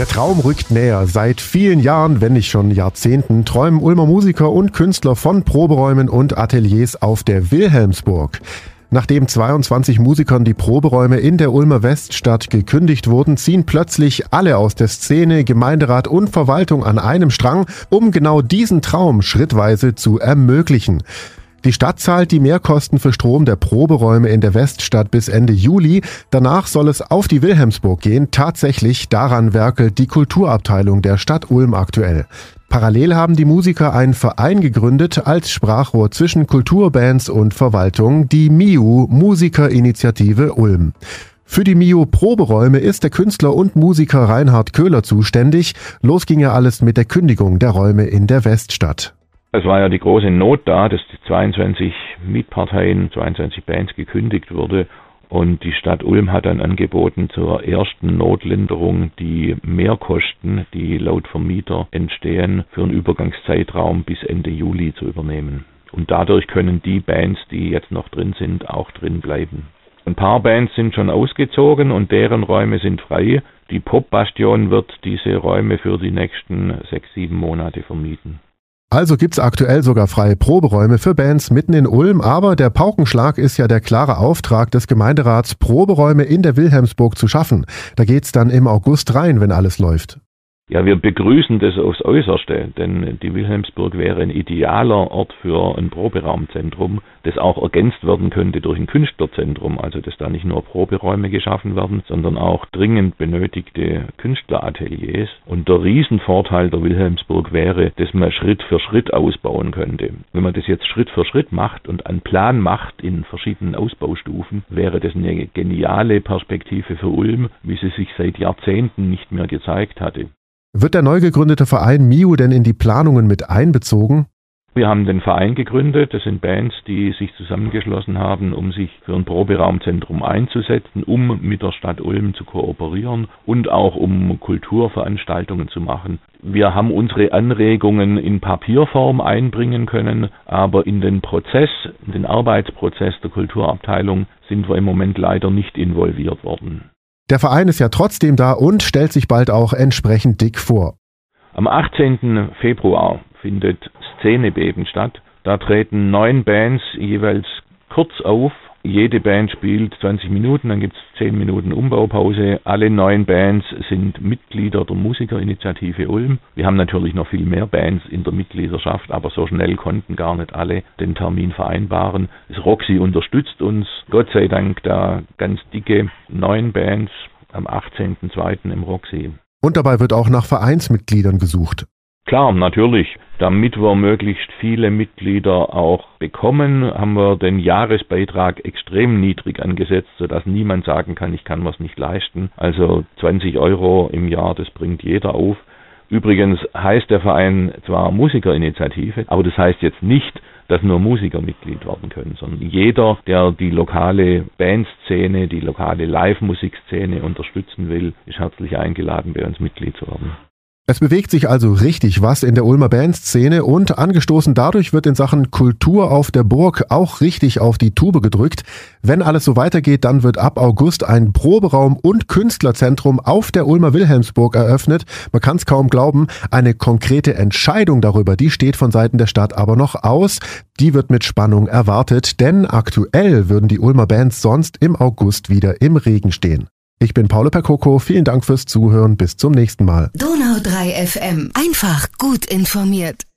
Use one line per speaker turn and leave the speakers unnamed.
Der Traum rückt näher. Seit vielen Jahren, wenn nicht schon Jahrzehnten, träumen Ulmer Musiker und Künstler von Proberäumen und Ateliers auf der Wilhelmsburg. Nachdem 22 Musikern die Proberäume in der Ulmer Weststadt gekündigt wurden, ziehen plötzlich alle aus der Szene, Gemeinderat und Verwaltung an einem Strang, um genau diesen Traum schrittweise zu ermöglichen. Die Stadt zahlt die Mehrkosten für Strom der Proberäume in der Weststadt bis Ende Juli. Danach soll es auf die Wilhelmsburg gehen. Tatsächlich daran werkelt die Kulturabteilung der Stadt Ulm aktuell. Parallel haben die Musiker einen Verein gegründet als Sprachrohr zwischen Kulturbands und Verwaltung, die MIU Musikerinitiative Ulm. Für die MIU Proberäume ist der Künstler und Musiker Reinhard Köhler zuständig. Los ging ja alles mit der Kündigung der Räume in der Weststadt.
Es war ja die große Not da, dass die 22 Mietparteien, 22 Bands gekündigt wurde und die Stadt Ulm hat dann angeboten, zur ersten Notlinderung die Mehrkosten, die laut Vermieter entstehen, für einen Übergangszeitraum bis Ende Juli zu übernehmen. Und dadurch können die Bands, die jetzt noch drin sind, auch drin bleiben. Ein paar Bands sind schon ausgezogen und deren Räume sind frei. Die Popbastion wird diese Räume für die nächsten sechs, sieben Monate vermieten.
Also gibt's aktuell sogar freie Proberäume für Bands mitten in Ulm, aber der Paukenschlag ist ja der klare Auftrag des Gemeinderats, Proberäume in der Wilhelmsburg zu schaffen. Da geht's dann im August rein, wenn alles läuft.
Ja, wir begrüßen das aufs Äußerste, denn die Wilhelmsburg wäre ein idealer Ort für ein Proberaumzentrum, das auch ergänzt werden könnte durch ein Künstlerzentrum, also dass da nicht nur Proberäume geschaffen werden, sondern auch dringend benötigte Künstlerateliers. Und der Riesenvorteil der Wilhelmsburg wäre, dass man Schritt für Schritt ausbauen könnte. Wenn man das jetzt Schritt für Schritt macht und einen Plan macht in verschiedenen Ausbaustufen, wäre das eine geniale Perspektive für Ulm, wie sie sich seit Jahrzehnten nicht mehr gezeigt hatte.
Wird der neu gegründete Verein MIU denn in die Planungen mit einbezogen?
Wir haben den Verein gegründet. Das sind Bands, die sich zusammengeschlossen haben, um sich für ein Proberaumzentrum einzusetzen, um mit der Stadt Ulm zu kooperieren und auch um Kulturveranstaltungen zu machen. Wir haben unsere Anregungen in Papierform einbringen können, aber in den Prozess, in den Arbeitsprozess der Kulturabteilung sind wir im Moment leider nicht involviert worden.
Der Verein ist ja trotzdem da und stellt sich bald auch entsprechend dick vor.
Am 18. Februar findet Szenebeben statt. Da treten neun Bands jeweils kurz auf jede Band spielt 20 Minuten, dann gibt es 10 Minuten Umbaupause. Alle neun Bands sind Mitglieder der Musikerinitiative Ulm. Wir haben natürlich noch viel mehr Bands in der Mitgliedschaft, aber so schnell konnten gar nicht alle den Termin vereinbaren. Das Roxy unterstützt uns. Gott sei Dank da ganz dicke neun Bands am 18.02. im Roxy.
Und dabei wird auch nach Vereinsmitgliedern gesucht.
Klar, natürlich. Damit wir möglichst viele Mitglieder auch bekommen, haben wir den Jahresbeitrag extrem niedrig angesetzt, sodass niemand sagen kann, ich kann was nicht leisten. Also 20 Euro im Jahr, das bringt jeder auf. Übrigens heißt der Verein zwar Musikerinitiative, aber das heißt jetzt nicht, dass nur Musiker Mitglied werden können, sondern jeder, der die lokale Bandszene, die lokale Live-Musikszene unterstützen will, ist herzlich eingeladen, bei uns Mitglied zu werden.
Es bewegt sich also richtig was in der Ulmer Bandszene und angestoßen dadurch wird in Sachen Kultur auf der Burg auch richtig auf die Tube gedrückt. Wenn alles so weitergeht, dann wird ab August ein Proberaum und Künstlerzentrum auf der Ulmer Wilhelmsburg eröffnet. Man kann es kaum glauben. Eine konkrete Entscheidung darüber, die steht von Seiten der Stadt aber noch aus. Die wird mit Spannung erwartet, denn aktuell würden die Ulmer Bands sonst im August wieder im Regen stehen. Ich bin Paolo Percoco. Vielen Dank fürs Zuhören. Bis zum nächsten Mal.
Donau 3 FM. Einfach gut informiert.